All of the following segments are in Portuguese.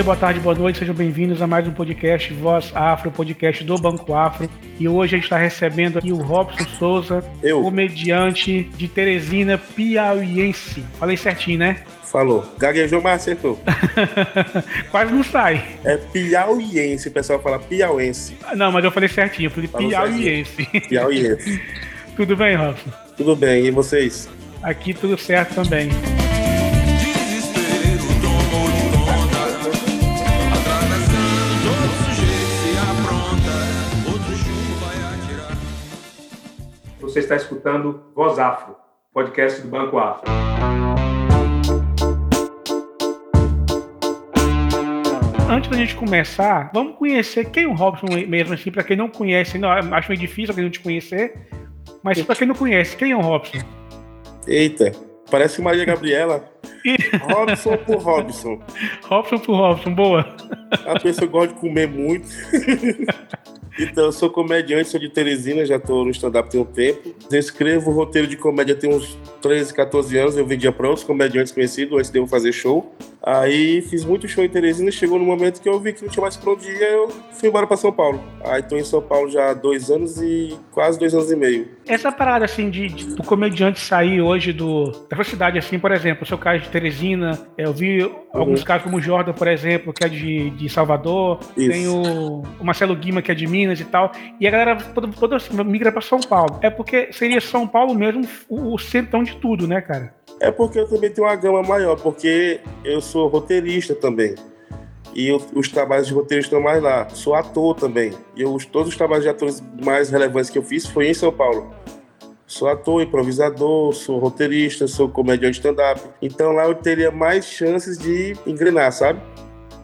dia, boa tarde, boa noite, sejam bem-vindos a mais um podcast Voz Afro, podcast do Banco Afro. E hoje a gente está recebendo aqui o Robson Souza, Eu. comediante de Teresina, piauiense. Falei certinho, né? Falou. Gaguejou, mas acertou. Quase não sai. É piauiense, o pessoal fala piauense. Não, mas eu falei certinho, eu falei Falou piauiense. Piauiense. tudo bem, Robson? Tudo bem, e vocês? Aqui tudo certo também. Você está escutando Voz Afro, podcast do Banco Afro. Antes da gente começar, vamos conhecer quem é o Robson mesmo, assim, para quem não conhece, não, acho meio difícil alguém não te conhecer, mas para quem não conhece, quem é o Robson? Eita, parece Maria Gabriela. Robson por Robson. Robson pro Robson, boa. A pessoa gosta de comer muito. Então, eu sou comediante, sou de Teresina, já tô no stand-up tem um tempo. Eu escrevo roteiro de comédia tem uns 13, 14 anos. Eu vendia para outros comediantes conhecidos antes de eu fazer show. Aí fiz muito show em Teresina. Chegou no momento que eu vi que não tinha mais pra onde ir. Eu fui embora para São Paulo. Aí tô em São Paulo já há dois anos e quase dois anos e meio. Essa parada, assim, de, de- do comediante sair hoje do, da sua cidade, assim, por exemplo, o seu caso de Teresina, eu vi alguns casos como o Jordan, por exemplo, que é de, de Salvador, Isso. tem o, o Marcelo Guima, que é de Minas e tal, e a galera toda, toda migra pra São Paulo. É porque seria São Paulo mesmo o, o centrão de tudo, né, cara? É porque eu também tenho uma gama maior, porque eu sou roteirista também. E eu- os trabalhos de roteiro estão mais lá. Sou ator também. E eu, todos os trabalhos de atores mais relevantes que eu fiz foi em São Paulo. Sou ator, improvisador, sou roteirista, sou comediante stand-up. Então lá eu teria mais chances de engrenar, sabe?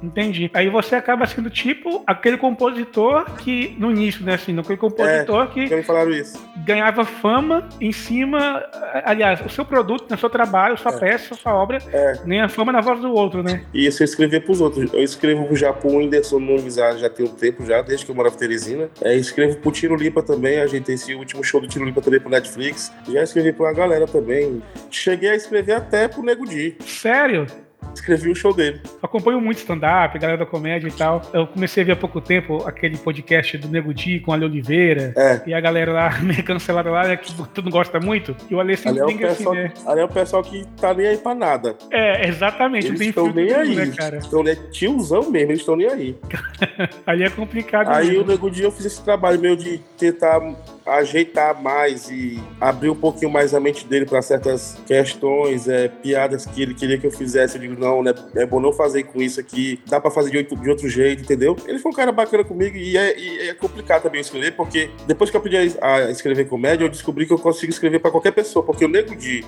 Entendi. Aí você acaba sendo tipo aquele compositor que, no início, né, assim, aquele compositor que falaram isso. ganhava fama em cima, aliás, o seu produto, né, o seu trabalho, sua peça, sua obra, É. nem a fama na voz do outro, né? E isso eu escrever pros outros. Eu escrevo já pro Whindersson Nunes já, já tem um tempo já, desde que eu morava em Teresina. É, escrevo pro Tiro Lipa também, a gente tem esse último show do Tiro Lipa também pro Netflix. Já escrevi pra uma galera também. Cheguei a escrever até pro Nego Di. Sério? Escrevi o show dele. Acompanho muito stand-up, galera da comédia e tal. Eu comecei a ver há pouco tempo aquele podcast do Nego Di com a Ale Oliveira. É. E a galera lá me cancelaram lá, né, que tu não gosta muito. E o Ale Ali sempre é, o assim, pessoal, né? ali é o pessoal que tá nem aí pra nada. É, exatamente. Eles estão nem tudo, aí. né, cara? Estão né, tiozão mesmo, eles estão nem aí. Ali é complicado Aí mesmo. o Nego Di eu fiz esse trabalho meu de tentar ajeitar mais e abrir um pouquinho mais a mente dele para certas questões, é, piadas que ele queria que eu fizesse. Eu digo, não, né, é bom não fazer com isso aqui, dá para fazer de outro, de outro jeito, entendeu? Ele foi um cara bacana comigo e é, e é complicado também escrever, porque depois que eu aprendi a, escrever comédia, eu descobri que eu consigo escrever para qualquer pessoa, porque o Nego Di,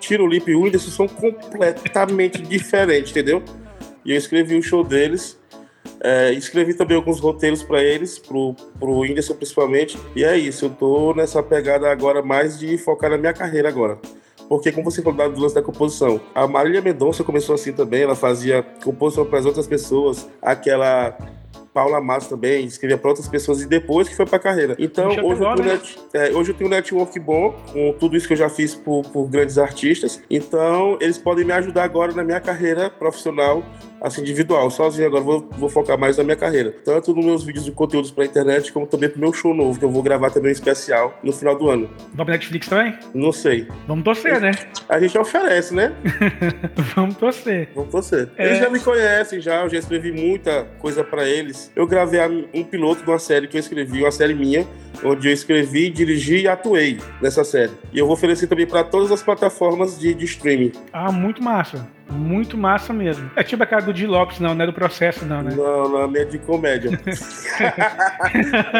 Tiro Lipe e Whindersson são completamente diferentes, entendeu? E eu escrevi o show deles. É, escrevi também alguns roteiros para eles, pro, pro Whindersson principalmente. E é isso, eu tô nessa pegada agora mais de focar na minha carreira agora. Porque, como você falou do lance da composição, a Marília Mendonça começou assim também, ela fazia composição para as outras pessoas, aquela Paula Matos também, escrevia para outras pessoas e depois que foi para a carreira. Então, hoje eu, agora, né? net- é, hoje eu tenho um network bom com tudo isso que eu já fiz por, por grandes artistas. Então, eles podem me ajudar agora na minha carreira profissional, assim, individual. Sozinho agora, vou, vou focar mais na minha carreira. Tanto nos meus vídeos de conteúdos para internet, como também pro meu show novo, que eu vou gravar também um especial no final do ano. Vamos pra Netflix também? Não sei. Vamos torcer, né? A gente oferece, né? Vamos torcer. Vamos torcer. É. Eles já me conhecem, já. Eu já escrevi muita coisa pra eles. Eu gravei um piloto de uma série que eu escrevi, uma série minha, onde eu escrevi, dirigi e atuei nessa série. E eu vou oferecer também pra todas as plataformas de, de streaming. Ah, muito massa. Muito massa mesmo. É tipo a cara do Di Lopes, não, não é do processo, não, né? Não, não é de comédia.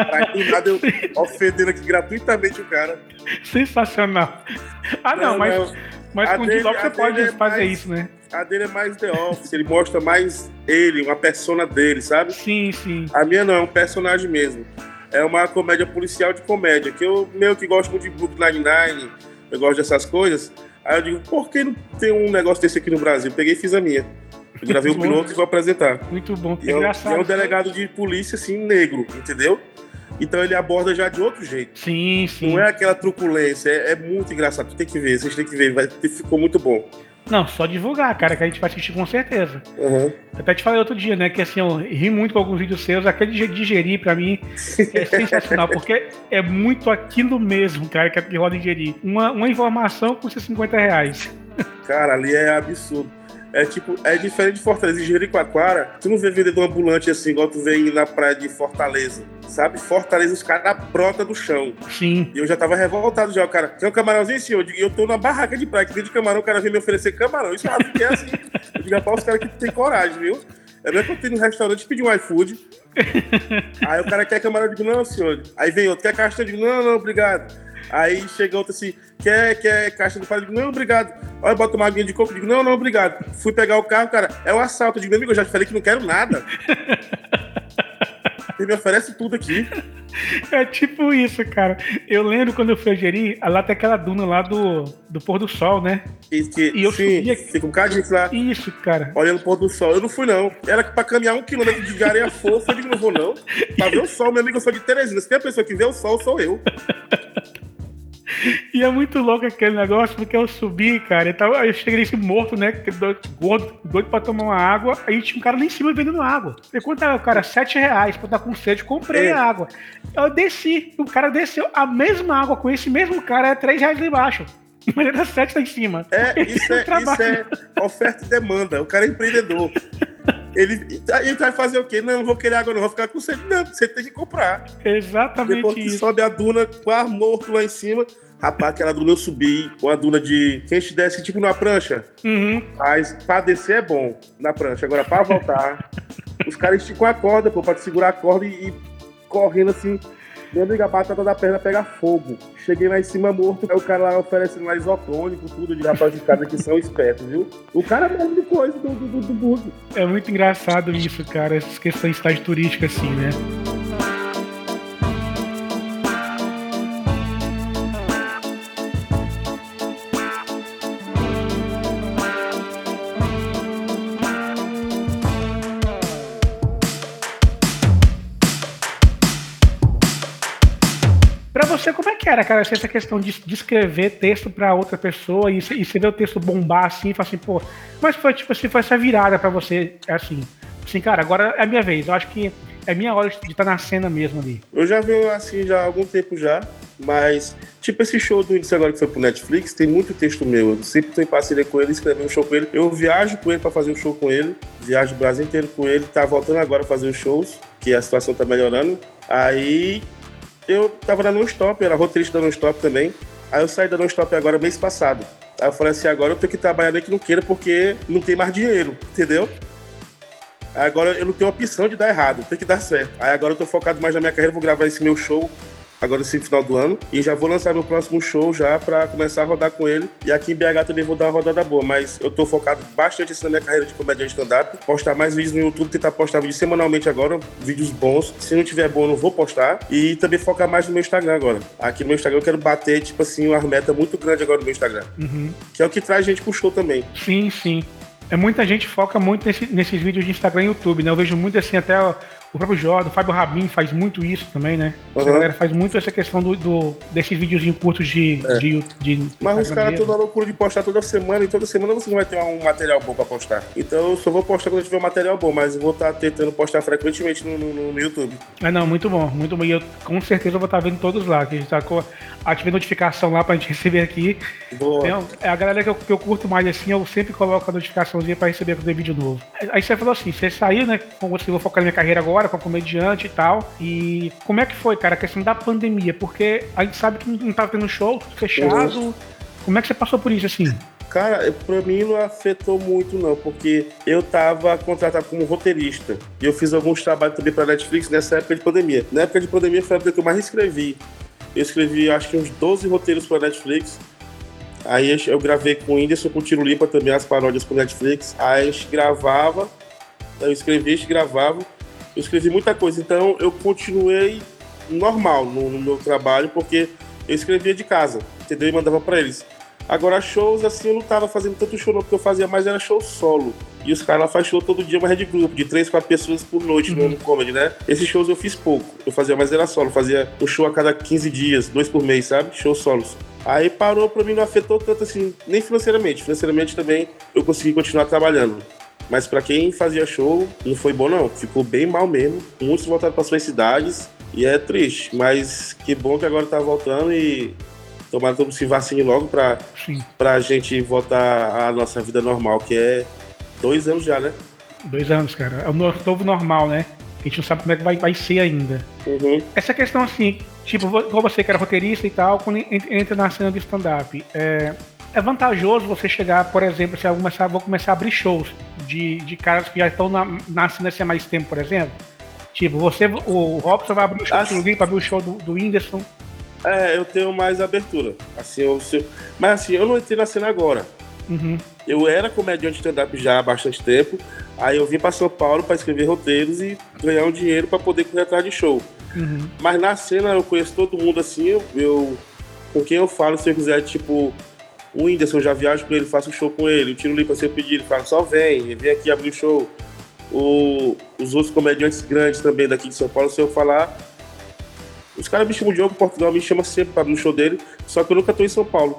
pra que nada eu ofendendo aqui gratuitamente o cara. Sensacional. Ah, não, Não, mas, não. mas A com o Di dele- Lopes você pode dele é fazer mais- isso, né? A dele é mais The Office, ele mostra mais ele, uma persona dele, sabe? Sim, sim. A minha não, é um personagem mesmo. É uma comédia policial de comédia, que eu meio que gosto muito de Brooklyn Nine-Nine, eu gosto dessas coisas. Aí eu digo, por que não tem um negócio desse aqui no Brasil? Peguei e fiz a minha. Eu gravei o bom. piloto e vou apresentar. Muito bom. E é, um, Engraçado. é um delegado de polícia, assim, negro, entendeu? Então ele aborda já de outro jeito. Sim, sim. Não é aquela truculência, é, é muito engraçado. Tu tem que ver, vocês têm que ver, vai, ficou muito bom. Não, só divulgar, cara, que a gente vai assistir com certeza. Uhum. Até te falei outro dia, né? Que assim, eu ri muito com alguns vídeos seus. Aquele de digerir, pra mim, é sensacional, porque é muito aquilo mesmo, cara, que roda digerir. Uma, uma informação custa 50 reais. Cara, ali é absurdo. É tipo, é diferente de Fortaleza. Em Jericoacoara, tu não vê vendedor ambulante assim, igual tu vê na praia de Fortaleza. Sabe? Fortaleza, os caras brota do chão. Sim. E eu já tava revoltado já. O cara, tem um camarãozinho, senhor? Eu digo, eu tô na barraca de praia, que dentro de camarão, o cara vem me oferecer camarão. Isso é que é assim. Eu digo, rapaz, os caras que tem coragem, viu? É mesmo que eu tenho no restaurante pedir um iFood. Aí o cara quer camarão, eu digo, não, senhor. Aí vem outro, quer caixa? Eu digo, não, não, obrigado. Aí chega outro assim, quer, quer caixa do palio? Não, obrigado. Olha, bota uma aguinha de coco. Digo, não, não, obrigado. Fui pegar o carro, cara, é o um assalto. Eu digo, meu amigo, eu já te falei que não quero nada. Ele me oferece tudo aqui. É tipo isso, cara. Eu lembro quando eu fui a Jeri, lá tem aquela duna lá do, do pôr do sol, né? E, que, E eu sim, subia- fica um bocado lá, Isso, cara. olhando o pôr do sol. Eu não fui, não. Era pra caminhar um quilômetro de areia fofa. Eu digo, não vou, não. Pra ver o sol, meu amigo, eu sou de Teresina. Se tem a pessoa que vê o sol, sou eu. E é muito louco aquele negócio, porque eu subi, cara, e tava, eu cheguei nesse morto, né? Doido, gordo, doido pra tomar uma água. Aí tinha um cara lá em cima vendendo água. E quanto tava, cara, 7 reais pra estar com sede, comprei É. a água. Eu desci, o cara desceu a mesma água com esse mesmo cara, é 3 reais lá embaixo. Mas era 7 lá em cima. É, isso é, um trabalho. isso é oferta e demanda. O cara é empreendedor. Ele, ele vai fazer o quê? Não, não vou querer água, não, vou ficar com sede. Não, você tem que comprar. Exatamente Depois que isso. sobe a duna, quase morto lá em cima. Rapaz, aquela duna eu subi com a duna de. Quem te desce tipo numa prancha. Uhum. Mas pra descer é bom na prancha. Agora, pra voltar, os caras esticam a corda, pô, pra te segurar a corda e, e correndo assim. Meu amigo, a batata da perna pega fogo. Cheguei lá em cima morto, aí o cara lá oferecendo lá isotônico, tudo de rapaz de casa que são espertos, viu? O cara é mesmo de coisa do, do, do, do bug. É muito engraçado isso, cara, essas questões de estágio turística, assim, né? Era, cara, essa questão de, de escrever texto pra outra pessoa e, e você ver o texto bombar assim e falar assim, pô, mas foi tipo assim, foi essa virada pra você, assim, assim, cara, agora é a minha vez, eu acho que é minha hora de estar na cena mesmo ali. Eu já venho assim já há algum tempo já, mas tipo esse show do índice agora que foi pro Netflix, tem muito texto meu. Eu sempre tô em parceria com ele, escrever um show com ele. Eu viajo com ele pra fazer um show com ele, viajo o Brasil inteiro com ele, tá voltando agora a fazer os shows, que a situação tá melhorando. Aí eu tava na Non-Stop, eu era roteirista da Non-Stop também. Aí eu saí da Non-Stop agora mês passado. Aí eu falei assim, agora eu tenho que trabalhar nem que não queira porque não tem mais dinheiro, entendeu? Agora eu não tenho opção de dar errado, tem que dar certo. Aí agora eu tô focado mais na minha carreira, vou gravar esse meu show agora esse final do ano e já vou lançar meu próximo show já pra começar a rodar com ele. E aqui em BH também vou dar uma rodada boa, mas eu tô focado bastante assim, na minha carreira de comediante stand-up. Postar mais vídeos no YouTube, tentar postar vídeos semanalmente agora, vídeos bons. Se não tiver bom, eu não vou postar. E também focar mais no meu Instagram agora. Aqui no meu Instagram eu quero bater, tipo assim, uma meta muito grande agora no meu Instagram. Uhum. Que é o que traz gente pro show também. Sim, sim. É muita gente foca muito nesse- nesses vídeos de Instagram e YouTube, né? Eu vejo muito assim, até o próprio Jordan, o Fábio Rabin faz muito isso também, né? A Uhum. galera faz muito essa questão do, do- desses videozinhos curtos de, É. de, de Mas os caras toda loucura de postar toda semana, e toda semana você não vai ter um material bom pra postar. Então eu só vou postar quando eu tiver um material bom, mas eu vou estar tentando postar frequentemente no, no- no YouTube. Ah, não, muito bom, muito bom. E eu com certeza vou estar vendo todos lá, que a gente tá com. Ativei notificação lá pra gente receber aqui. Boa. Então, é a galera que eu, que eu curto mais assim, eu sempre coloco a notificaçãozinha pra receber quando tem vídeo novo. Aí você falou assim, você saiu, né? Com você, vou focar na minha carreira agora, com comediante e tal. E como é que foi, cara, a questão da pandemia? Porque a gente sabe que não não tava tendo show, tudo fechado. Como é que você passou por isso, assim? Cara, pra mim não afetou muito não, porque eu tava contratado como roteirista. E eu fiz alguns trabalhos também pra Netflix nessa época de pandemia. Na época de pandemia foi a época que eu mais escrevi. Eu escrevi acho que uns 12 roteiros pra Netflix. Aí eu gravei com o Whindersson, com o Tiro Limpa também as paródias pro Netflix. Aí a gente gravava, eu escrevi, a gente gravava. Eu escrevi muita coisa, então eu continuei normal no, no meu trabalho, porque eu escrevia de casa, entendeu? E mandava pra eles. Agora, shows, assim, eu não tava fazendo tanto show, não, porque eu fazia mais era show solo. E os caras lá fazem show todo dia, mas é de grupo, de três, quatro pessoas por noite Uhum. no comedy, né? Esses shows eu fiz pouco. Eu fazia mais era solo, fazia um show a cada 15 dias, dois por mês, sabe? Show solos. Aí parou pra mim, não afetou tanto assim, nem financeiramente. Financeiramente também eu consegui continuar trabalhando. Mas pra quem fazia show, não foi bom não. Ficou bem mal mesmo. Muitos voltaram para suas cidades e é triste. Mas que bom que agora tá voltando e tomara que todo mundo se vacine logo Sim, pra gente voltar à nossa vida normal, que é dois anos já, né? dois anos, cara. É o no- novo normal, né? A gente não sabe como é que vai, vai ser ainda. Uhum. Essa questão assim, tipo, igual você que era roteirista e tal, quando en- entra na cena de stand-up, é, é vantajoso você chegar, por exemplo, se eu começar, vou começar a abrir shows de, de caras que já estão na, na cena assim há mais tempo, por exemplo. Tipo, você, o Robson vai abrir o show Ah, do abrir o show do, do Whindersson. É, eu tenho mais abertura. Assim, eu, se- mas assim, eu não entrei na cena agora. Uhum. Eu era comediante de stand-up já há bastante tempo. Aí eu vim para São Paulo para escrever roteiros e ganhar um dinheiro para poder correr atrás de show. Uhum. Mas na cena eu conheço todo mundo assim. Eu, eu- com quem eu falo, se eu quiser, tipo, o Whindersson, eu já viajo com ele, faço um show com ele. O Tiro Limpa, se eu pedir, ele fala, só vem, vem aqui abrir o show. O- os outros comediantes grandes também daqui de São Paulo, se eu falar. Os caras me chamam de Diogo Portugal, me chama sempre para abrir o show dele, só que eu nunca tô em São Paulo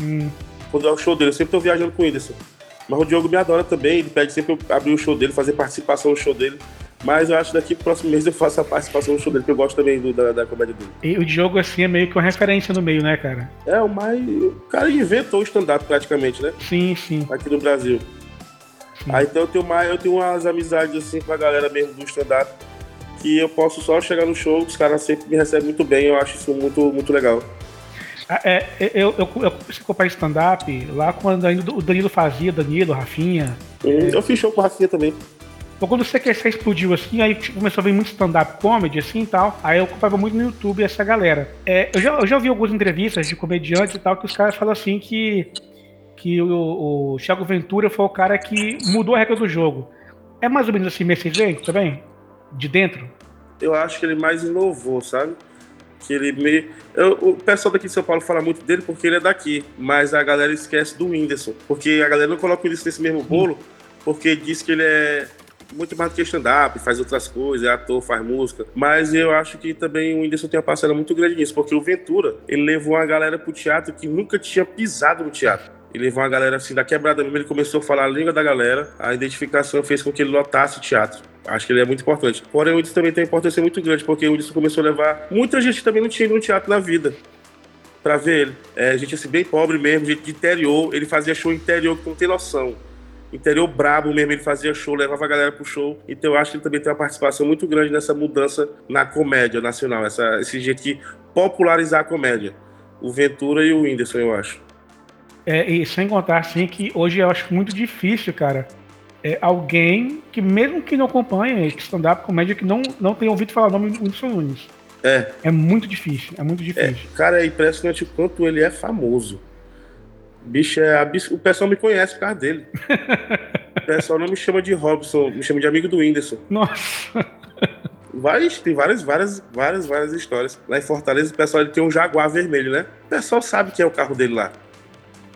Hum. quando é o show dele. Eu sempre tô viajando com o Whindersson. Mas o Diogo me adora também, ele pede sempre eu abrir o show dele, fazer participação no show dele. Mas eu acho que daqui pro próximo mês eu faço a participação no show dele, porque eu gosto também do- da, da comédia dele. E o Diogo, assim, é meio que uma referência no meio, né, cara? É, o mais. O cara inventou o stand-up praticamente, né? Sim, sim. Aqui no Brasil. Aí então eu tenho mais, eu tenho umas amizades assim com a galera mesmo do stand-up. Que eu posso só chegar no show, os caras sempre me recebem muito bem, eu acho isso muito, muito legal. Ah, É, eu, eu, eu comecei a acompanhar stand-up lá quando ainda o Danilo fazia, Danilo, Rafinha. Hum, Eu fiz show com o Rafinha também. Então, quando o CQC explodiu assim, aí começou a vir muito stand-up comedy assim e tal. Aí eu acompanhava muito no YouTube essa galera. É, eu, já, eu já ouvi algumas entrevistas de comediante e tal, que os caras falam assim que, que o, o Thiago Ventura foi o cara que mudou a regra do jogo. É mais ou menos assim, vocês veem também? De dentro? eu acho que ele mais inovou, sabe? Que ele meio. eu- o pessoal daqui de São Paulo fala muito dele porque ele é daqui, mas a galera esquece do Whindersson. Porque a galera não coloca o Whindersson nesse mesmo bolo, porque diz que ele é muito mais do que stand-up, faz outras coisas, é ator, faz música. Mas eu acho que também o Whindersson tem uma parcela muito grande nisso, porque o Ventura, ele levou uma galera pro teatro que nunca tinha pisado no teatro. Ele levou uma galera assim da quebrada mesmo, ele começou a falar a língua da galera, a identificação fez com que ele lotasse o teatro. Acho que ele é muito importante. Porém, o Whindersson também tem uma importância muito grande, porque o Whindersson começou a levar. Muita gente também não tinha ido no teatro na vida pra ver ele. É, gente assim, bem pobre mesmo, gente de interior. Ele fazia show interior que não tem noção. Interior brabo mesmo, ele fazia show, levava a galera pro show. Então eu acho que ele também tem uma participação muito grande nessa mudança na comédia nacional. Essa, esse jeito de popularizar a comédia. O Ventura e o Whindersson, eu acho. É, e sem contar, assim, que hoje eu acho muito difícil, cara. É alguém que, mesmo que não acompanhe stand-up comédia, que não, não tenha ouvido falar o nome do Whindersson Nunes. É, É muito difícil, é muito é, difícil. cara, é impressionante o quanto ele é famoso. Bicho, é abs... o pessoal me conhece por causa dele. o pessoal não me chama de Robson, me chama de amigo do Whindersson. Nossa, Várias, tem várias, várias, várias, várias histórias. Lá em Fortaleza, o pessoal ele tem um Jaguar vermelho, né? O pessoal sabe que é o carro dele lá.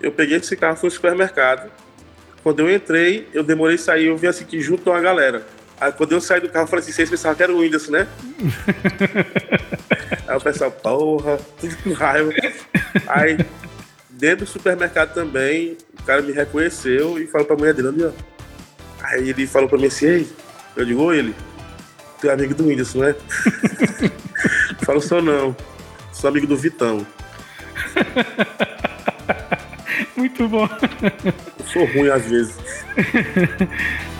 Eu peguei esse carro, fui no supermercado. Quando eu entrei, eu demorei a sair, eu vi assim que junto uma galera. Aí quando eu saí do carro, eu falei assim, vocês pensavam que era o Whindersson, né? Aí o pessoal, porra, tudo com raiva. Aí, dentro do supermercado também, o cara me reconheceu e falou pra mulher dele, ó. Aí ele falou pra mim assim, ei, eu digo, oi, ele, tu é amigo do Whindersson, né? Falo, sou não, sou amigo do Vitão. muito bom. Eu sou ruim às vezes.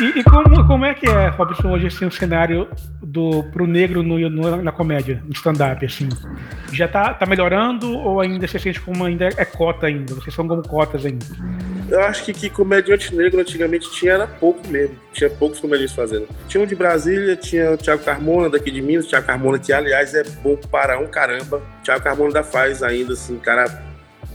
E, e como, como é que é, Robson, hoje assim, o cenário do, pro negro no, no- na comédia, no stand-up, assim? Já tá, tá melhorando ou ainda você sente como ainda é cota ainda? Vocês são como cotas ainda? Eu acho que, que comediante negro antigamente tinha era pouco mesmo. Tinha poucos comediantes fazendo. Tinha um de Brasília, tinha o Thiago Carmona daqui de Minas, Thiago Carmona, que aliás é bom para um caramba. Thiago Carmona da faz ainda, assim, cara.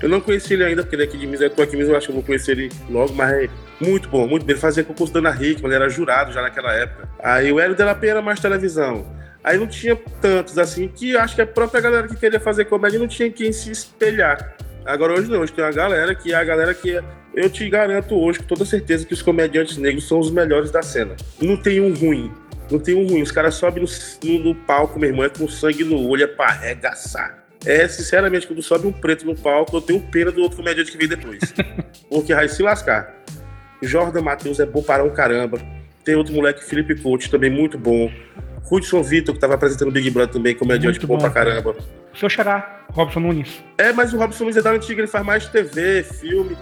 Eu não conheci ele ainda, porque ele é aqui de Minas, eu tô aqui em Minas, eu acho que eu vou conhecer ele logo, mas é Muito bom, muito bem. Ele fazia concurso da Ana Hickman, ele era jurado já naquela época. Aí o Hélio de la Penha era mais televisão. Aí não tinha tantos assim, que acho que a própria galera que queria fazer comédia não tinha quem se espelhar. Agora hoje não, hoje tem uma galera que é a galera que eu te garanto hoje com toda certeza que os comediantes negros são os melhores da cena. Não tem um ruim. Não tem um ruim. Os caras sobem no, no, no palco, meu irmão, é com sangue no olho, é pra arregaçar. É, sinceramente, quando sobe um preto no palco, eu tenho pena do outro comediante que vem depois. Porque vai se lascar. Jordan Matheus é bom para um caramba. Tem outro moleque, Felipe Couto, também muito bom. Hudson Vitor, que estava apresentando o Big Brother também, comediante Muito bom, bom, pra cara. caramba. Seu xará, Robson Nunes. É, mas o Robson Luiz é da antiga, ele faz mais TV, filme.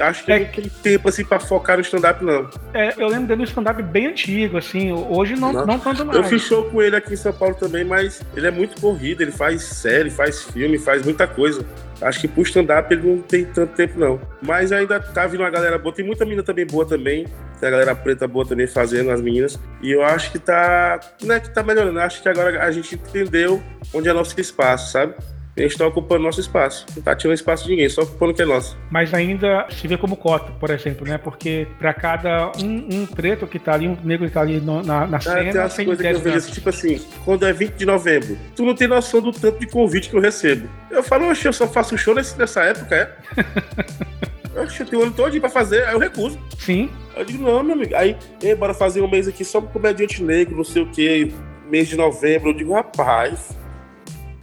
Acho que É não tem tempo assim pra focar no stand-up, não. É, eu lembro dele no stand-up bem antigo, assim. Hoje não, Não. não tanto mais. Eu fiz show com ele aqui em São Paulo também, mas ele é muito corrido, ele faz série, faz filme, faz muita coisa. Acho que pro stand-up ele não tem tanto tempo, não. Mas ainda tá vindo uma galera boa. Tem muita menina também boa também. Tem a galera preta boa também fazendo, as meninas. E eu acho que tá. Não é que tá melhorando, acho que agora a gente entendeu onde é nosso espaço, sabe? A gente tá ocupando nosso espaço. Não tá tirando espaço de ninguém, só ocupando o que é nosso. Mas ainda se vê como cota, por exemplo, né? Porque pra cada um, um preto que tá ali, um negro que tá ali no- na, na Ah, tem cena, umas tem coisas que eu 10 vejo assim, tipo assim, quando é 20 de novembro, tu não tem noção do tanto de convite que eu recebo. Eu falo, oxe, eu só faço show nesse- nessa época, é? Oxe, eu tenho o ano todo pra fazer, aí eu recuso. Sim, Eu digo, não, meu amigo. Aí, "Ei, bora fazer um mês aqui só pro comediante negro, não sei o quê, mês de novembro. Eu digo, rapaz,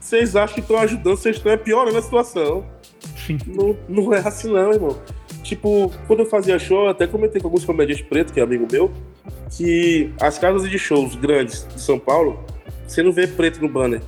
vocês acham que estão ajudando, vocês estão piorando a situação. sim. Não, não é assim não, irmão. Tipo, quando eu fazia show, eu até comentei com alguns comediantes pretos, que é amigo meu, que as casas de shows grandes de São Paulo, você não vê preto no banner.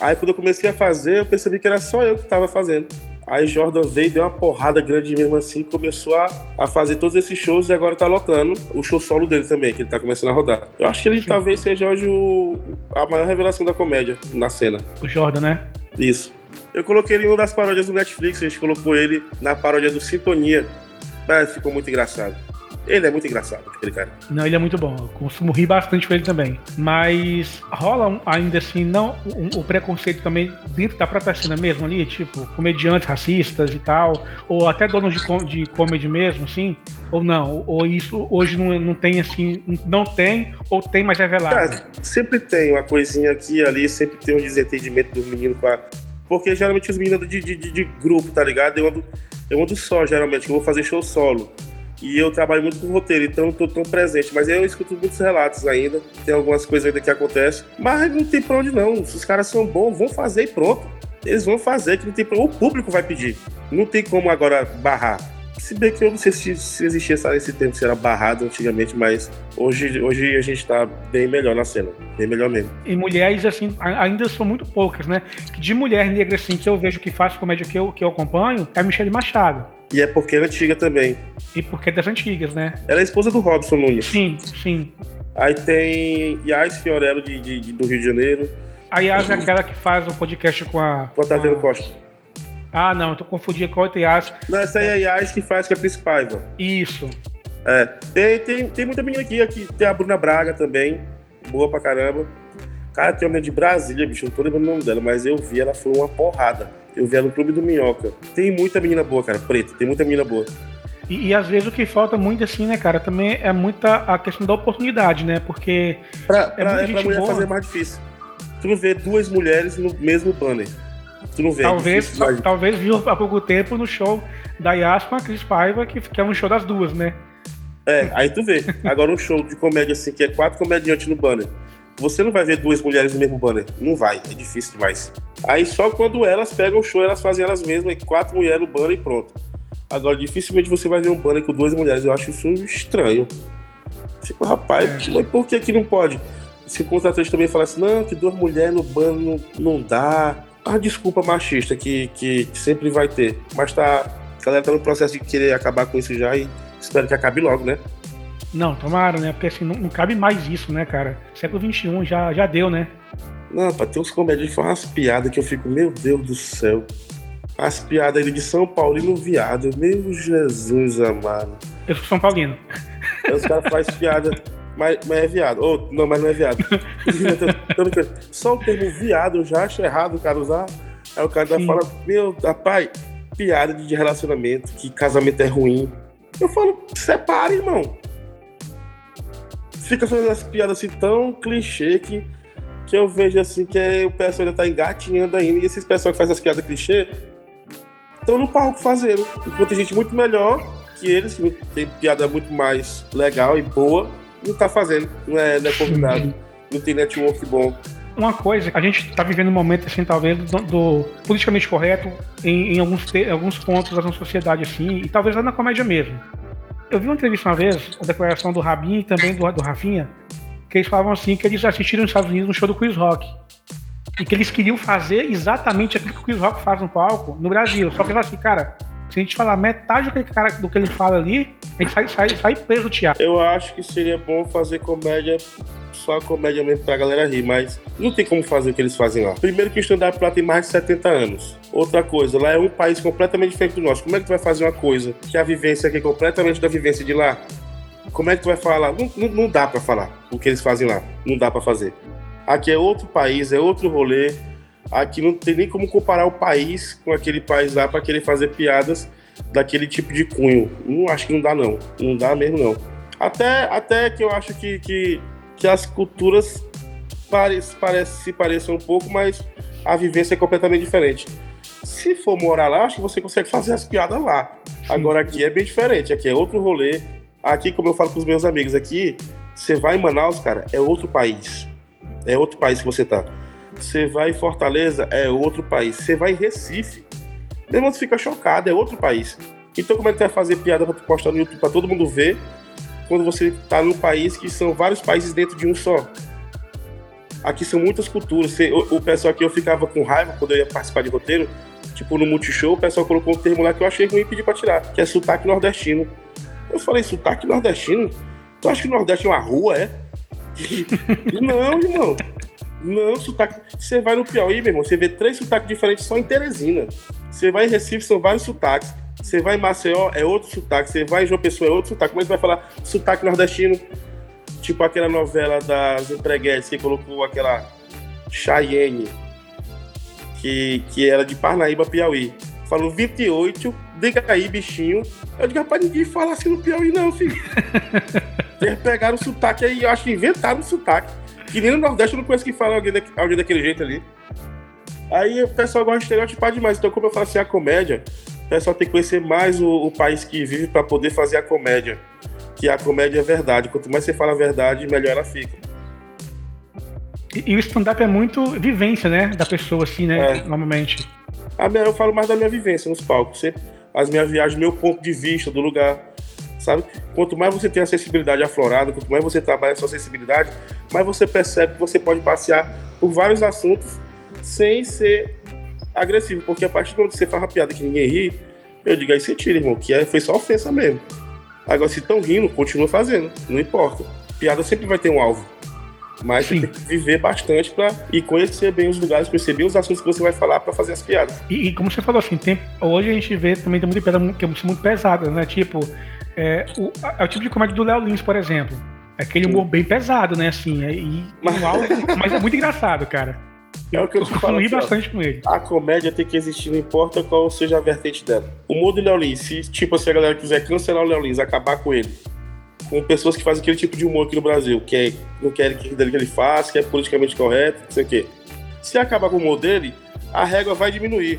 Aí quando eu comecei a fazer, eu percebi que era só eu que tava fazendo. Aí Jordan veio, deu uma porrada grande mesmo assim, começou a, a fazer todos esses shows e agora tá lotando o show solo dele também, que ele tá começando a rodar. Eu acho que ele talvez seja hoje o- a maior revelação da comédia na cena. O Jordan, né? Isso. Eu coloquei ele em uma das paródias do Netflix, a gente colocou ele na paródia do Sintonia. Mas ficou muito engraçado. Ele é muito engraçado, aquele cara. Não, ele é muito bom. Eu costumo rir bastante com ele também. Mas rola um- ainda assim, não um- o preconceito também dentro da própria cena mesmo ali, tipo, comediantes racistas e tal, ou até donos de, com- de comedy mesmo, assim, ou não? Ou isso hoje não, não tem assim, não tem, ou tem, mas é velado. Cara, sempre tem uma coisinha aqui e ali, sempre tem um desentendimento dos meninos com a. Porque geralmente os meninos de, de, de- de grupo, tá ligado? Eu ando, eu ando só, geralmente, que eu vou fazer show solo. E eu trabalho muito com roteiro, então eu tô tão presente. Mas eu escuto muitos relatos ainda. Tem algumas coisas ainda que acontecem. Mas não tem pra onde não. Se os caras são bons, vão fazer e pronto. Eles vão fazer, que não tem pra... O público vai pedir. Não tem como agora barrar. Se bem que eu não sei se, se existia essa- esse tempo, se era barrado antigamente, mas hoje, hoje a gente tá bem melhor na cena. Bem melhor mesmo. E mulheres, assim, ainda são muito poucas, né? De mulher negra, assim, que eu vejo que faz comédia que eu, que eu acompanho, é a Michelle Machado. E é porque ela é antiga também. E porque é das antigas, né? Ela é esposa do Robson Nunes. Sim, sim. Aí tem Yas Fiorello de, de- de- do Rio de Janeiro. A Yas é aquela que faz o podcast com a. Com a Tatiana Costa. Ah, não, eu tô confundindo com a outra Yas. Não, essa aí é a Yas que faz com a Cris Paiva. Isso. É. Tem, tem, tem muita menina aqui, aqui. Tem a Bruna Braga também. Boa pra caramba. Cara, tem uma menina de Brasília, bicho. Não tô lembrando o nome dela, mas eu vi, ela foi uma porrada. Eu vi ela no Clube do Minhoca. Tem muita menina boa, cara. Preta. Tem muita menina boa. E, e às vezes o que falta muito, assim, né, cara, também é muita a questão da oportunidade, né? Porque. Pra, pra, muita é pra mulher boa. fazer mais difícil. Tu não vê duas mulheres no mesmo banner. Tu não vê. é Talvez, demais. talvez viu há pouco tempo no show da Yas com a Cris Paiva, que, que é um show das duas, né? É, aí tu vê. Agora um show de comédia assim, que é quatro comediantes no banner. Você não vai ver duas mulheres no mesmo banner. Não vai, é difícil demais. Aí só quando elas pegam o show, elas fazem elas mesmas, e quatro mulheres no banner e pronto. Agora, dificilmente você vai ver um banner com duas mulheres. Eu acho isso estranho. Tipo, rapaz, mas por que que não pode? Se o contratante também falar assim, não, que duas mulheres no banner não, não dá. A desculpa machista que, que sempre vai ter. Mas tá. A galera tá no processo de querer acabar com isso já e espero que acabe logo, né? Não, tomara, né? Porque assim, não, não cabe mais isso, né, cara? Século XXI já, já deu, né? Não, pra ter uns comediantes que fazem umas piadas que eu fico, meu Deus do céu. As piadas ali de São Paulino viado, meu Jesus amado. Eu sou São Paulino. Aí os caras fazem piada, mas, mas é viado. Ou, não, mas não é viado. Só o termo viado eu já acho errado o cara usar. Aí o cara Sim. fala, meu, rapaz, piada de relacionamento, que casamento é ruim. Eu falo, separe, irmão. Fica fazendo as piadas assim tão clichê que, que eu vejo assim que é, o pessoal ainda tá engatinhando ainda. E esses pessoal que fazem as piadas clichê estão no palco fazendo. Enquanto tem gente muito melhor que eles, que tem piada muito mais legal e boa, não tá fazendo. Não é, não é convidado. Não tem network bom. Uma coisa, a gente tá vivendo um momento, assim, talvez, do, do politicamente correto em, em alguns, te- alguns pontos da nossa sociedade, assim, e talvez lá na comédia mesmo. Eu vi uma entrevista uma vez, a declaração do Rabin e também do, do Rafinha, que eles falavam assim, que eles assistiram nos Estados Unidos no show do Chris Rock. E que eles queriam fazer exatamente aquilo que o Chris Rock faz no palco no Brasil. Só que assim, cara, se a gente falar metade do que, ele- cara, do que ele fala ali, a gente sai, sai, sai preso do teatro. Eu acho que seria bom fazer comédia, só comédia mesmo pra galera rir, mas não tem como fazer o que eles fazem lá. Primeiro que o stand-up lá tem mais de 70 anos. Outra coisa, lá é um país completamente diferente do nosso. Como é que tu vai fazer uma coisa que a vivência aqui é completamente da vivência de lá? Como é que tu vai falar? Não, não, não dá pra falar o que eles fazem lá. Não dá pra fazer. Aqui é outro país, é outro rolê. Aqui não tem nem como comparar o país com aquele país lá pra querer fazer piadas daquele tipo de cunho. Não acho que não dá, não. Não dá mesmo, não. Até, até que eu acho que, que, que as culturas pare, parece, se pareçam um pouco, mas a vivência é completamente diferente. Se for morar lá, acho que você consegue fazer as piadas lá. Agora aqui é bem diferente, aqui é outro rolê. Aqui, como eu falo com os meus amigos aqui, você vai em Manaus, cara, é outro país. É outro país que você tá. Você vai em Fortaleza, é outro país. Você vai em Recife, mesmo você fica chocado, é outro país. Então como é que vai fazer piada pra tu postar no YouTube pra todo mundo ver, quando você tá num país que são vários países dentro de um só? Aqui são muitas culturas. O, o pessoal aqui eu ficava com raiva quando eu ia participar de roteiro. Tipo, no Multishow, o pessoal colocou um termo lá que eu achei ruim e pedi pra tirar, que é sotaque nordestino. Eu falei, sotaque nordestino? Tu acha que o Nordeste é uma rua, é? Não, irmão. Não, sotaque. Você vai no Piauí, meu irmão, você vê três sotaques diferentes só em Teresina. Você vai em Recife, são vários sotaques. Você vai em Maceió, é outro sotaque. Você vai em João Pessoa, é outro sotaque. Mas vai falar sotaque nordestino. Tipo aquela novela das empreguetes que colocou aquela Cheyenne, que, que era de Parnaíba, Piauí. Falou 28, diga aí, bichinho. Eu digo, rapaz, ninguém fala assim no Piauí, não, filho. Eles pegaram o sotaque aí, eu acho que inventaram o sotaque. Que nem no Nordeste eu não conheço que fala alguém, da- alguém daquele jeito ali. Aí o pessoal gosta de estereotipar demais. Então, como eu falo assim, a comédia, o pessoal tem que conhecer mais o, o país que vive para poder fazer a comédia. Que a comédia é verdade. Quanto mais você fala a verdade, melhor ela fica. E, e o stand-up é muito vivência, né? Da pessoa, assim, né? É. Normalmente. A minha, eu falo mais da minha vivência nos palcos. Sempre as minhas viagens, meu ponto de vista do lugar. Sabe? Quanto mais você tem a sensibilidade aflorada, quanto mais você trabalha a sua sensibilidade, mais você percebe que você pode passear por vários assuntos sem ser agressivo. Porque a partir momento que você faz uma piada que ninguém ri, eu digo, aí você tira, irmão, que é, foi só ofensa mesmo. Agora, se estão rindo, continua fazendo, não importa. Piada sempre vai ter um alvo. Mas Sim. você tem que viver bastante pra, e conhecer bem os lugares, bem os assuntos que você vai falar para fazer as piadas. E, e como você falou assim, tem, hoje a gente vê também tem muita piada que é muito pesada, né? Tipo, é, o, é o tipo de comédia do Léo Lins, por exemplo. É aquele humor bem pesado, né? Assim, é, e, Mas- mas é muito engraçado, cara. É o que eu Eu te falo. ri assim, ó. bastante com ele. A comédia tem que existir, não importa qual seja a vertente dela. O humor do Léo Lins, se, tipo, se a galera quiser cancelar o Léo Lins, acabar com ele, com pessoas que fazem aquele tipo de humor aqui no Brasil, que é, não querem que ele faz, que é politicamente correto, não sei o quê. Se acabar com o humor dele, a régua vai diminuir.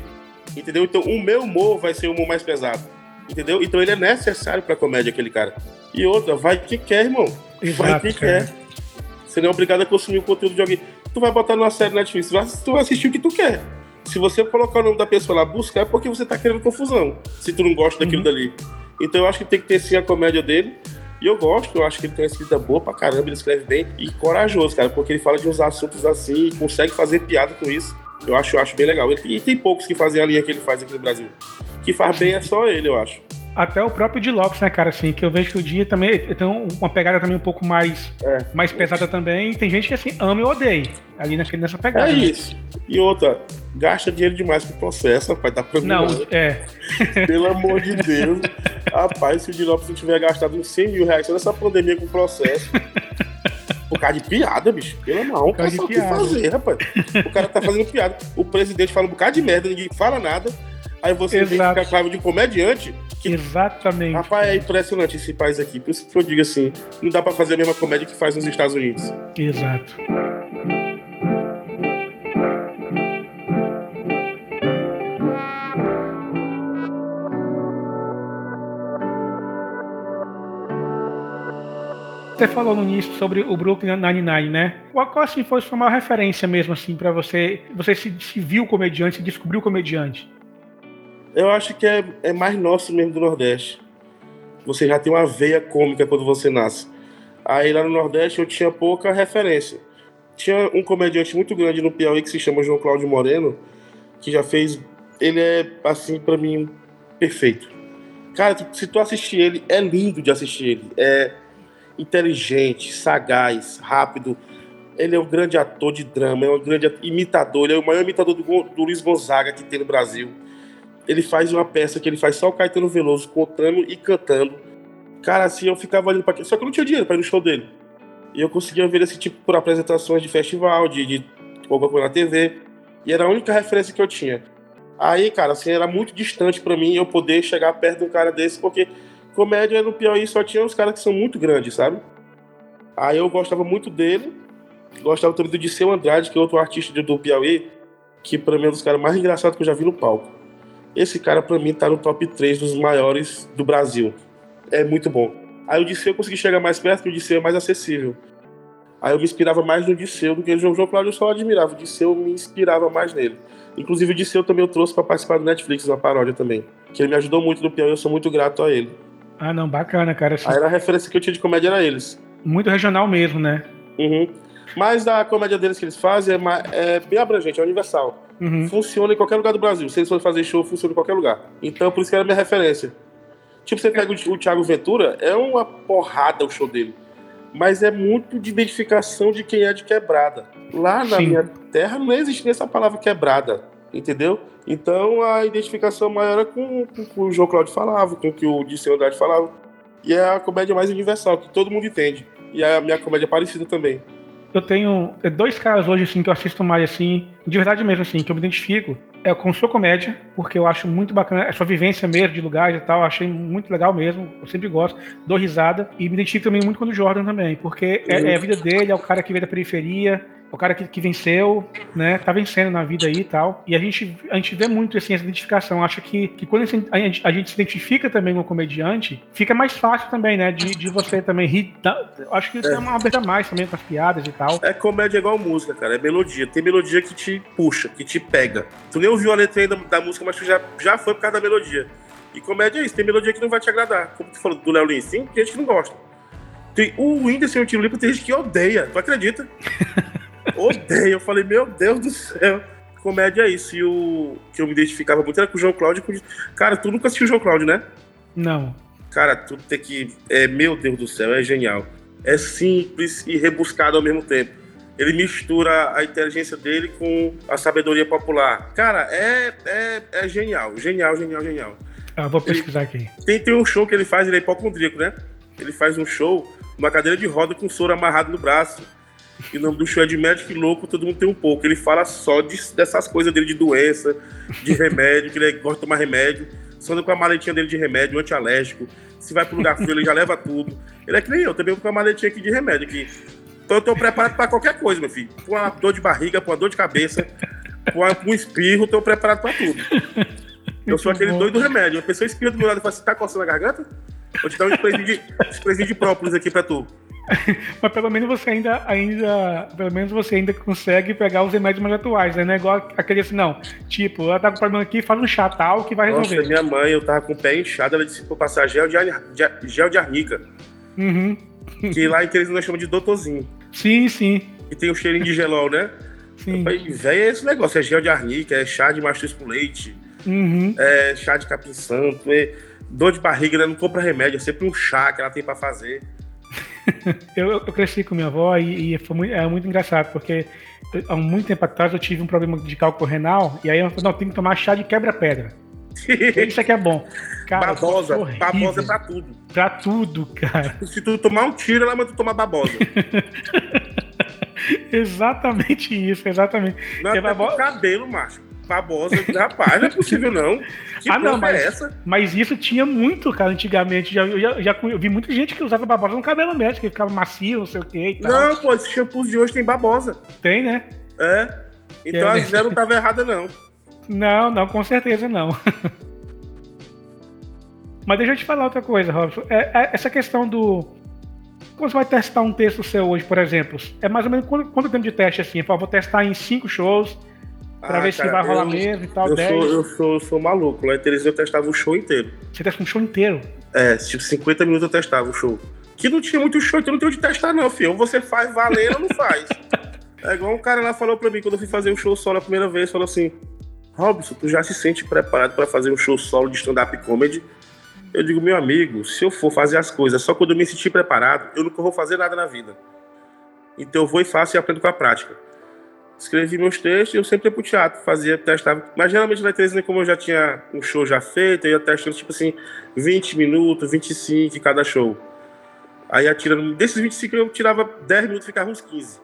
Entendeu? Então, o meu humor vai ser o humor mais pesado. Entendeu? Então, ele é necessário pra comédia, aquele cara. E outra, vai quem quer, irmão. Vai Exato, quem cara. quer. Você não é obrigado a consumir o conteúdo de alguém. Tu vai botar numa série Netflix, tu vai- tu vai assistir o que tu quer. Se você colocar o nome da pessoa lá, buscar, é porque você tá querendo confusão. Se tu não gosta daquilo Uhum. dali. Então eu acho que tem que ter sim a comédia dele. E eu gosto, eu acho que ele tem uma escrita boa pra caramba, ele escreve bem e corajoso, cara, porque ele fala de uns assuntos assim e consegue fazer piada com isso. Eu acho, eu acho bem legal. Ele- e tem poucos que fazem a linha que ele faz aqui no Brasil. Que faz bem é só ele, eu acho. Até o próprio Lopes, né, cara, assim, que eu vejo que o dia também tem um- uma pegada também um pouco mais, É. mais pesada também. Tem gente que, assim, ama e odeia. Ali nessa pegada. É né? isso. E outra, gasta dinheiro demais com processo, rapaz, tá Não, é. Pelo amor de Deus. Rapaz, se o Di Lopes não tiver gastado uns 100 mil reais nessa pandemia com processo. Por causa de piada, bicho. Pelo amor, o causa cara o que fazer, rapaz. O cara tá fazendo piada. O presidente fala um bocado de merda, ninguém fala nada. Aí você vem Exato. ficar com raiva de um comediante. Que, Exatamente. rapaz, é impressionante esse país aqui. Por isso que eu digo assim, não dá pra fazer a mesma comédia que faz nos Estados Unidos. Exato. Você falou no início sobre o Brooklyn Nine-Nine, né? Qual, qual assim, foi sua maior referência mesmo, assim, pra você? Você se, se viu comediante, se descobriu comediante? Eu acho que é, é mais nosso mesmo do Nordeste. Você já tem uma veia cômica quando você nasce. Aí lá no Nordeste eu tinha pouca referência. Tinha um comediante muito grande no Piauí que se chama João Cláudio Moreno, que já fez. Ele é, assim, pra mim, perfeito. Cara, tu- se tu assistir ele, é lindo de assistir ele. É inteligente, sagaz, rápido. Ele é um grande ator de drama, é um grande imitador. Ele é o maior imitador do, do Luiz Gonzaga que tem no Brasil. Ele faz uma peça que ele faz só o Caetano Veloso contando e cantando. Cara, assim, eu ficava olhando pra. Só que eu não tinha dinheiro pra ir no show dele. E eu conseguia ver esse tipo por apresentações de festival, de, de alguma coisa na TV. E era a única referência que eu tinha. Aí, cara, assim, era muito distante pra mim eu poder chegar perto de um cara desse, porque comédia no Piauí só tinha os caras que são muito grandes, sabe? Aí eu gostava muito dele. Gostava também do Disseu Andrade, que é outro artista do Piauí, que pra mim é um dos caras mais engraçados que eu já vi no palco. Esse cara, pra mim, tá no top 3 dos maiores do Brasil. É muito bom. Aí o Disseu eu consegui chegar mais perto, o Disseu é mais acessível. Aí eu me inspirava mais no Disseu do que no João João Cláudio, eu só admirava. O Disseu me inspirava mais nele. Inclusive o Disseu também eu trouxe pra participar do Netflix, uma paródia também. Que ele me ajudou muito no Piauí, eu sou muito grato a ele. Ah, não, bacana, cara. assim, Aí era a referência que eu tinha de comédia era eles. muito regional mesmo, né? Uhum. Mas a comédia deles que eles fazem é, é bem abrangente, é universal. Uhum. Funciona em qualquer lugar do Brasil. Se eles forem fazer show, funciona em qualquer lugar. Então, por isso que era a minha referência. Tipo, você pega o, o Thiago Ventura, é uma porrada o show dele. Mas é muito de identificação de quem é de quebrada. Lá na Sim. minha terra não existe nem essa palavra quebrada. Entendeu? Então a identificação maior é com, com o que o João Cláudio falava, com o que o Disseu Andrade falava. E é a comédia mais universal, que todo mundo entende. E a minha comédia é parecida também. Eu tenho dois caras hoje, assim, que eu assisto mais, assim, de verdade mesmo, assim, que eu me identifico. É com sua comédia, porque eu acho muito bacana, a sua vivência mesmo de lugares e tal, eu achei muito legal mesmo, eu sempre gosto, dou risada. E me identifico também muito com o Jordan também, porque é, é a vida dele, é o cara que veio da periferia, o cara que, que venceu, né, tá vencendo na vida aí e tal. E a gente, a gente vê muito, assim, essa identificação. Acho que, que quando a gente, a gente- se identifica também com o comediante, fica mais fácil também, né, de, de você também rir. Acho que isso é uma aberta mais também com as piadas e tal. É comédia igual música, cara. É melodia. Tem melodia que te puxa, que te pega. Tu nem ouviu a letra ainda da música, mas tu já, já foi por causa da melodia. E comédia é isso. Tem melodia que não vai te agradar. Como tu falou do Léo Lins, tem gente que não gosta. Tem, o Whindersson e o Tiro tem gente que odeia. Tu acredita? odeia. Eu falei, meu Deus do céu. Comédia é isso. E o que eu me identificava muito era com o João Cláudio. com- Cara, tu nunca assistiu o João Cláudio, né? Não. Cara, tudo tem que. É, meu Deus do céu, é genial. É simples e rebuscado ao mesmo tempo. Ele mistura a inteligência dele com a sabedoria popular. Cara, é, é, é genial. Genial, genial, genial. Ah, vou pesquisar aqui. Tem, tem um show que ele faz, ele é hipocondríaco, né? Ele faz um show, uma cadeira de roda com soro amarrado no braço. E o nome do show é de médico louco, todo mundo tem um pouco. Ele fala só de- dessas coisas dele de doença, de remédio, que ele gosta de tomar remédio. Só anda com a maletinha dele de remédio, antialérgico. Se vai pro lugar frio, ele já leva tudo. Ele é que nem eu, também vou com a maletinha aqui de remédio aqui. Então eu tô preparado pra qualquer coisa, meu filho. Com uma dor de barriga, com uma dor de cabeça, com um espirro, tô preparado pra tudo. Eu sou aquele doido do remédio. A pessoa espirra do meu lado e fala assim, tá coçando a garganta? Vou te dar um sprayzinho de, sprayzinho de própolis aqui pra tu. Mas pelo menos você ainda, ainda. Pelo menos você ainda consegue pegar os remédios mais atuais, né? Não é igual aquele assim, não. Tipo, ela tá com problema aqui, faz um chá tal que vai Nossa, resolver. minha mãe, eu tava com o pé inchado, ela disse pra eu passar gel de, gel de arnica. Uhum. Que lá em Teresina nós chamamos de doutorzinho. Sim, sim. E tem o cheirinho de gelol, né? Sim. Velho, é esse negócio. É gel de arnica, é chá de mastruz com leite, Uhum. é chá de capim santo, é dor de barriga, ela não compra remédio, é sempre um chá que ela tem pra fazer. Eu, eu cresci com minha avó e, e foi muito, é muito engraçado, porque eu- há muito tempo atrás eu tive um problema de cálculo renal, e aí ela falou, não, tem que tomar chá de quebra-pedra. Isso aqui é bom. Cara, babosa, horrível. babosa é pra tudo. Pra tudo, cara. Se tu tomar um tiro, ela manda tu tomar babosa. Exatamente isso, exatamente. Não é até babo- pro cabelo, macho. Babosa. Rapaz, não é possível não. Que ah, não, porra mas, é essa? mas isso tinha muito, cara, antigamente. Já, eu, já, já eu vi muita gente que usava babosa no cabelo mesmo, que ficava macio, não sei o que e. Não, pô, esse shampoo de hoje tem babosa. Tem, né? É. Então É. a Zé não tava errada, não. Não, não, com certeza não. Mas deixa eu te falar outra coisa, Robson. É, é, essa questão do. Quando você vai testar um texto seu hoje, por exemplo, é mais ou menos quanto, quanto tempo de teste assim? Fala, vou testar em cinco shows pra Ah, ver se cara, vai rolar eu- mesmo e tal. Eu 10. sou, eu, sou, eu sou maluco. Lá em Teresina eu testava o show inteiro. Você testa um show inteiro. É, tipo, 50 minutos eu testava o show. Que não tinha muito show, então não tem onde testar, não, filho. Ou você faz valendo ou não faz. É igual um cara lá falou pra mim quando eu fui fazer um show solo a primeira vez, falou assim: Robson, tu já se sente preparado pra fazer um show solo de stand-up comedy? Eu digo, meu amigo, se eu for fazer as coisas só quando eu me sentir preparado, eu nunca vou fazer nada na vida. Então eu vou e faço e aprendo com a prática. Escrevi meus textos e eu sempre ia pro teatro, fazia, testava. Mas geralmente na Teresina, como eu já tinha um show já feito, eu ia testando tipo assim, 20 minutos, 25 em cada show. Aí atirando, desses 25 eu tirava 10 minutos, ficava uns 15.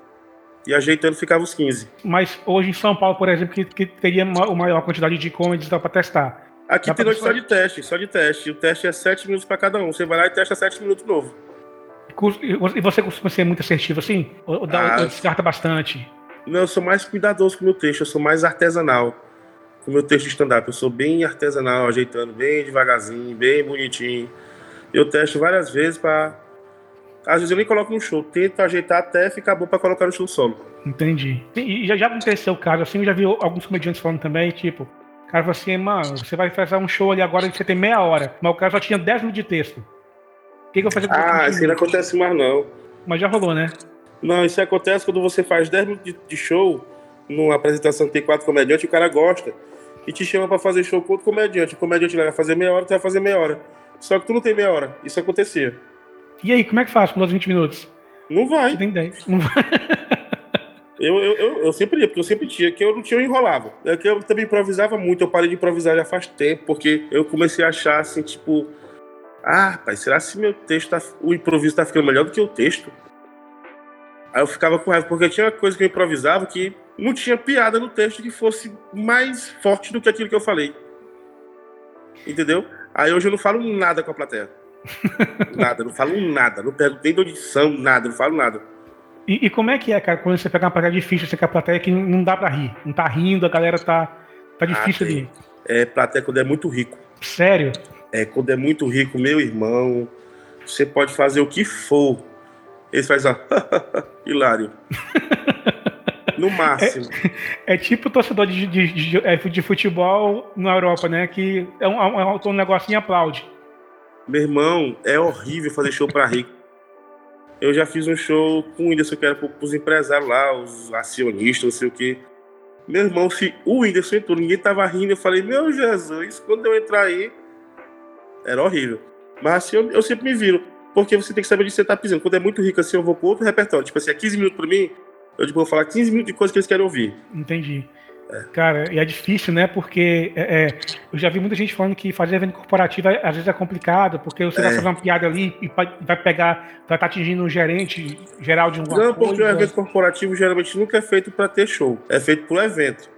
E ajeitando ficava uns 15. Mas hoje em São Paulo, por exemplo, que, que teria uma, maior quantidade de comedies dá pra testar. Aqui Dá tem noite só de teste, só de teste. O teste é 7 minutos pra cada um. Você vai lá e testa 7 minutos novo. E você costuma ser muito assertivo assim? Ou, ou dá- Ah, ou descarta bastante? Não, eu sou mais cuidadoso com o meu texto, eu sou mais artesanal com o meu texto de stand-up. Eu sou bem artesanal, ajeitando bem devagarzinho, bem bonitinho. Eu testo várias vezes pra. Às vezes eu nem coloco no show, tento ajeitar até ficar bom pra colocar no show solo. Entendi. E já, já aconteceu o caso, assim, eu já vi alguns comediantes falando também, tipo, o cara falou assim, mano, você vai fazer um show ali agora e você tem meia hora, mas o cara só tinha 10 minutos de texto. O que, que eu vou fazer com Ah, 20 isso não acontece mais não. Mas já rolou, né? Não, isso acontece quando você faz 10 minutos de, show, numa apresentação que tem quatro comediantes, o cara gosta e te chama pra fazer show com outro comediante. O comediante vai fazer meia hora, tu vai fazer meia hora. Só que tu não tem meia hora. Isso acontecia. E aí, como é que faz com os 20 minutos? Não Você vai. tem 10. Não vai. Eu, eu, eu, eu sempre ia, porque eu sempre tinha, que eu não tinha, eu enrolava. É que eu também improvisava muito, eu parei de improvisar já faz tempo, porque eu comecei a achar assim, tipo, ah, rapaz, será que meu texto tá, o improviso tá ficando melhor do que o texto? Aí eu ficava com raiva, porque tinha coisa que eu improvisava que não tinha piada no texto que fosse mais forte do que aquilo que eu falei. Entendeu? Aí hoje eu não falo nada com a plateia. nada, não falo nada, não pego nem de audição, nada, não falo nada. E, e como é que é, cara, quando você pega uma plateia difícil, você quer a plateia que não- dá pra rir? Não tá rindo, a galera tá, tá difícil tem. ali. É plateia quando é muito rico. Sério? É, quando é muito rico, meu irmão, você pode fazer o que for. Ele faz, ó, hilário. No máximo. É tipo torcedor de, de, de, é, futebol na Europa, né? Que é um, é um, um negocinho e aplaude. Meu irmão, é horrível fazer show pra rico. Eu já fiz um show com o Whindersson, que era pro- pros empresários lá, os acionistas, não sei o quê. Meu irmão, se o Whindersson entrou, ninguém tava rindo, eu falei, meu Jesus, quando eu entrar aí, era horrível. Mas assim, eu, eu sempre me viro, porque você tem que saber onde você tá pisando. Quando é muito rico assim, eu vou pro outro repertório. Tipo assim, é 15 minutos pra mim, eu tipo, vou falar 15 minutos de coisa que eles querem ouvir. Entendi. Cara, e é difícil, né? Porque é, é, eu já vi muita gente falando que fazer evento corporativo é- às vezes é complicado, porque você vai É. fazer uma piada ali e vai pegar, vai estar atingindo um gerente geral de uma Não, porque o coisa. evento corporativo geralmente nunca é feito para ter show, é feito pro evento.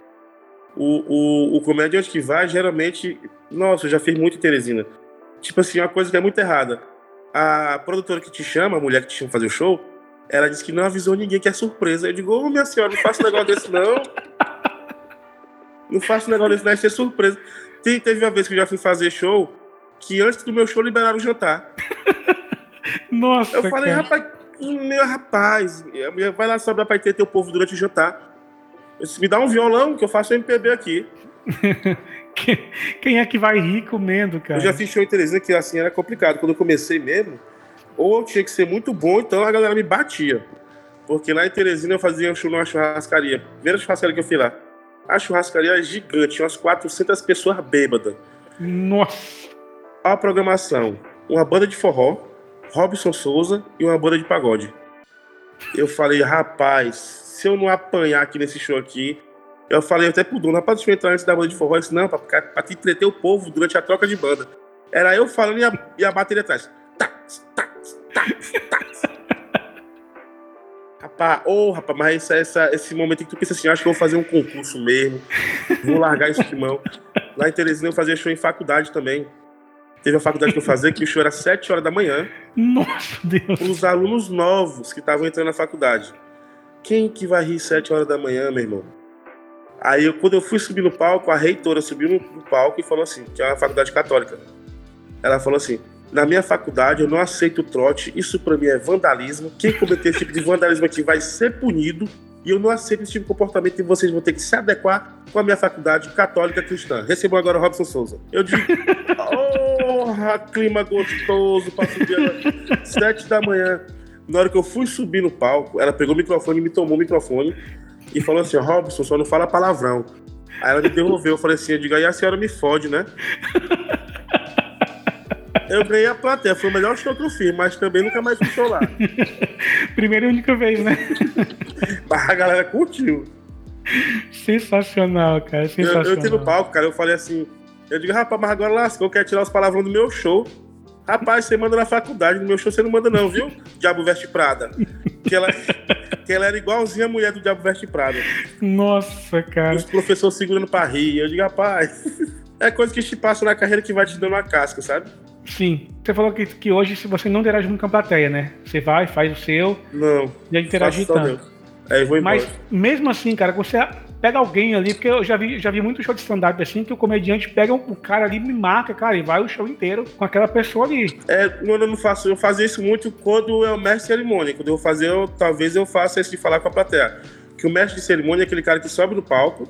O, o, o comediante que vai, geralmente. Nossa, eu já fiz muito em Teresina. Tipo assim, uma coisa que é muito errada. A produtora que te chama, a mulher que te chama fazer o show, ela disse que não avisou ninguém que é surpresa. Eu digo, ô minha senhora, não faça um negócio desse, não. Não faça um negócio desse, não, é ser surpresa. Tem- teve uma vez que eu já fui fazer show que antes do meu show liberaram o jantar. Nossa, Eu falei, cara. rapaz, meu rapaz, vai lá sobrar pra ter teu povo durante o jantar. Disse, Me dá um violão que eu faço MPB aqui. Que- Quem é que vai rir comendo, cara? Eu já fiz show em Teresina que assim era complicado. Quando eu comecei mesmo, ou eu tinha que ser muito bom, então a galera me batia. Porque lá em Teresina eu fazia um show numa churrascaria. Primeira churrascaria que eu fui lá. A churrascaria é gigante, tinha umas 400 pessoas bêbadas. Nossa. a programação, uma banda de forró, Robson Souza e uma banda de pagode. Eu falei, rapaz, se eu não apanhar aqui nesse show aqui, eu falei até pro dono, rapaz, deixa eu entrar antes da banda de forró. Ele disse, não, pra, pra te entreter o povo durante a troca de banda. Era eu falando e a, e a bateria atrás. Tax, tax, tax, tax. Rapaz, ô, rapaz, mas essa, essa- esse momento em que tu pensa assim, acho que eu vou fazer um concurso mesmo, vou largar isso de mão. Lá em Teresina eu fazia show em faculdade também. Teve a faculdade que eu fazia, que o show era 7 horas da manhã, Nossa, Deus. para os alunos novos que estavam entrando na faculdade. Quem que vai rir 7 horas da manhã, meu irmão? Aí, eu, quando eu fui subir no palco, a reitora subiu no, no palco e falou assim, que é uma faculdade católica. Ela falou assim, na minha faculdade eu não aceito trote, isso pra mim é vandalismo. Quem cometer esse tipo de vandalismo aqui vai ser punido. E eu não aceito esse tipo de comportamento e vocês vão ter que se adequar com a minha faculdade católica cristã. Recebam agora o Robson Souza. Eu digo, porra, clima gostoso pra subir às sete da manhã. Na hora que eu fui subir no palco, ela pegou o microfone, me tomou o microfone e falou assim: Robson, só não fala palavrão. Aí ela me devolveu, eu falei assim: eu digo, aí a senhora me fode, né? Eu ganhei a plateia, foi o melhor show que eu fiz, mas também nunca mais fui show lá. Primeira e única vez, né? Mas a galera curtiu. Sensacional, cara. Eu, Sensacional. eu entrei no palco, cara, eu falei assim: eu digo, rapaz, mas agora lascou, eu quero tirar os palavrões do meu show. Rapaz, você manda na faculdade, no meu show você não manda, não, viu? Diabo Veste Prada. Que ela, que ela era igualzinha a mulher do Diabo Veste Prada. Nossa, E cara. os professores segurando pra rir. Eu digo, rapaz, é coisa que te passa na carreira que vai te dando uma casca, sabe? Sim. Você falou que, que hoje você não interage muito com a plateia, né? Você vai, faz o seu, Não. e aí só tanto. Aí eu vou embora. Mas mesmo assim, cara, você pega alguém ali, porque eu já vi, já vi muito show de stand-up assim, que o comediante pega o cara ali, me marca, cara, e vai o show inteiro com aquela pessoa ali. É, quando eu não faço, eu fazia isso muito quando é o mestre de cerimônia. Quando eu vou fazer, eu, talvez eu faça isso de falar com a plateia. Que o mestre de cerimônia é aquele cara que sobe no palco.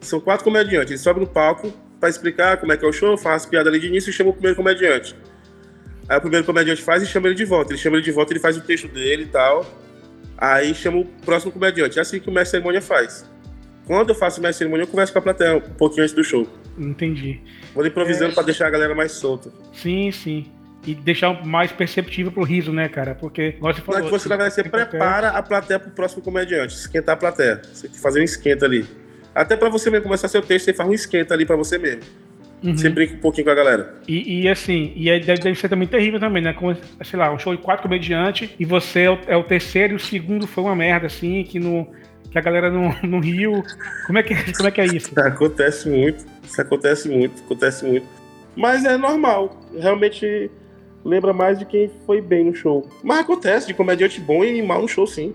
São quatro comediantes. Ele sobe no palco pra explicar como é que é o show, faz piada ali de início e chama o primeiro comediante. Aí o primeiro comediante faz e chama ele de volta. Ele chama ele de volta, ele faz o texto dele e tal. Aí chama o próximo comediante. É assim que o mestre de cerimônia faz. Quando eu faço de cerimônia, eu converso com a plateia um pouquinho antes do show. Entendi. Vou improvisando pra deixar a galera mais solta. Sim, sim. E deixar mais perceptível pro riso, né, cara? Porque, igual você Não falou. é que você, verdade, você plateia. prepara a plateia pro próximo comediante, esquentar a plateia. Você tem que fazer um esquenta ali. Até pra você mesmo começar seu texto, você faz um esquenta ali pra você mesmo. Uhum. Você brinca um pouquinho com a galera. E, e assim, e aí deve, deve ser também terrível também, né? Como, sei lá, um show de quatro comediantes e você é o, é o terceiro e o segundo foi uma merda, assim, que, não, que a galera não, não riu. Como é, que, como é que é isso? Acontece muito. Isso acontece muito, acontece muito. Mas é normal. Realmente lembra mais de quem foi bem no show. Mas acontece de comediante bom e mal no show, sim.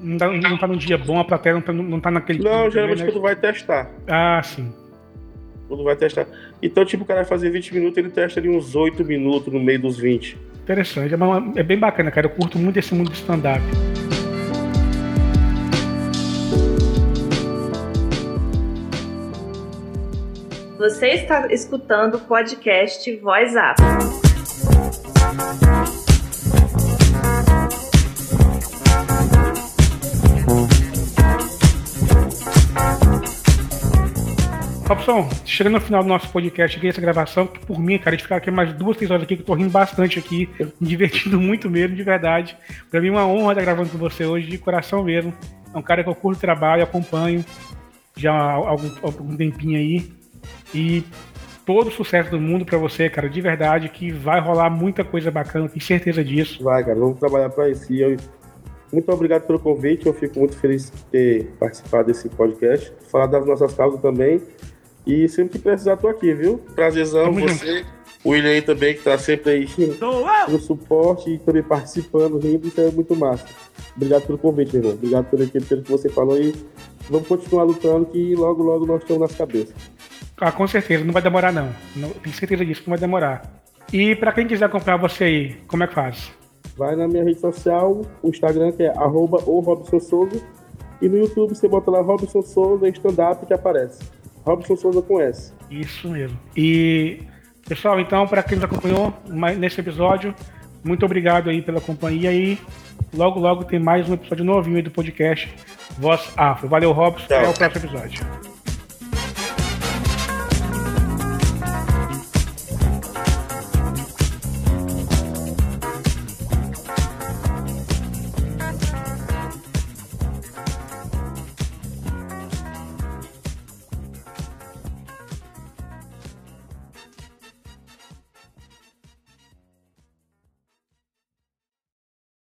Não tá, não tá num dia bom, a plateia não tá, não tá naquele. Não, geralmente né? quando vai testar. Ah, sim. Quando vai testar. Então, tipo, o cara vai fazer 20 minutos, ele testa ali uns 8 minutos no meio dos 20. Interessante. É, é bem bacana, cara. Eu curto muito esse mundo de stand-up. Você está escutando o podcast Voz Up. Robson, chegando no final do nosso podcast aqui, essa gravação, que por mim, cara, de ficar aqui mais duas, três horas aqui, que eu tô rindo bastante aqui, me divertindo muito mesmo, de verdade. Pra mim é uma honra estar gravando com você hoje, de coração mesmo. É um cara que eu curto o trabalho, acompanho já há algum, algum tempinho aí. E todo o sucesso do mundo pra você, cara, de verdade, que vai rolar muita coisa bacana, tenho certeza disso. Vai, cara, vamos trabalhar para isso. E eu, muito obrigado pelo convite. Eu fico muito feliz de ter participado desse podcast. Falar das nossas causas também. E sempre que precisar, tô aqui, viu? Prazerzão, Tamo você. O William aí também, que tá sempre aí no suporte e também participando, rindo. Isso é muito massa. Obrigado pelo convite, meu irmão. Obrigado pelo, pelo que você falou e vamos continuar lutando que logo, logo nós estamos nas cabeças. Ah, com certeza, não vai demorar não. não tenho certeza disso, que não vai demorar. E pra quem quiser acompanhar você aí, como é que faz? Vai na minha rede social, o Instagram que é arroba o Robson Souza. E no YouTube você bota lá Robson Souza stand-up que aparece. Robson Souza com S. Isso mesmo. E, pessoal, então, para quem nos acompanhou nesse episódio, muito obrigado aí pela companhia e logo, logo tem mais um episódio novinho aí do podcast Voz Afro. Valeu, Robson. Tchau. Até o próximo episódio.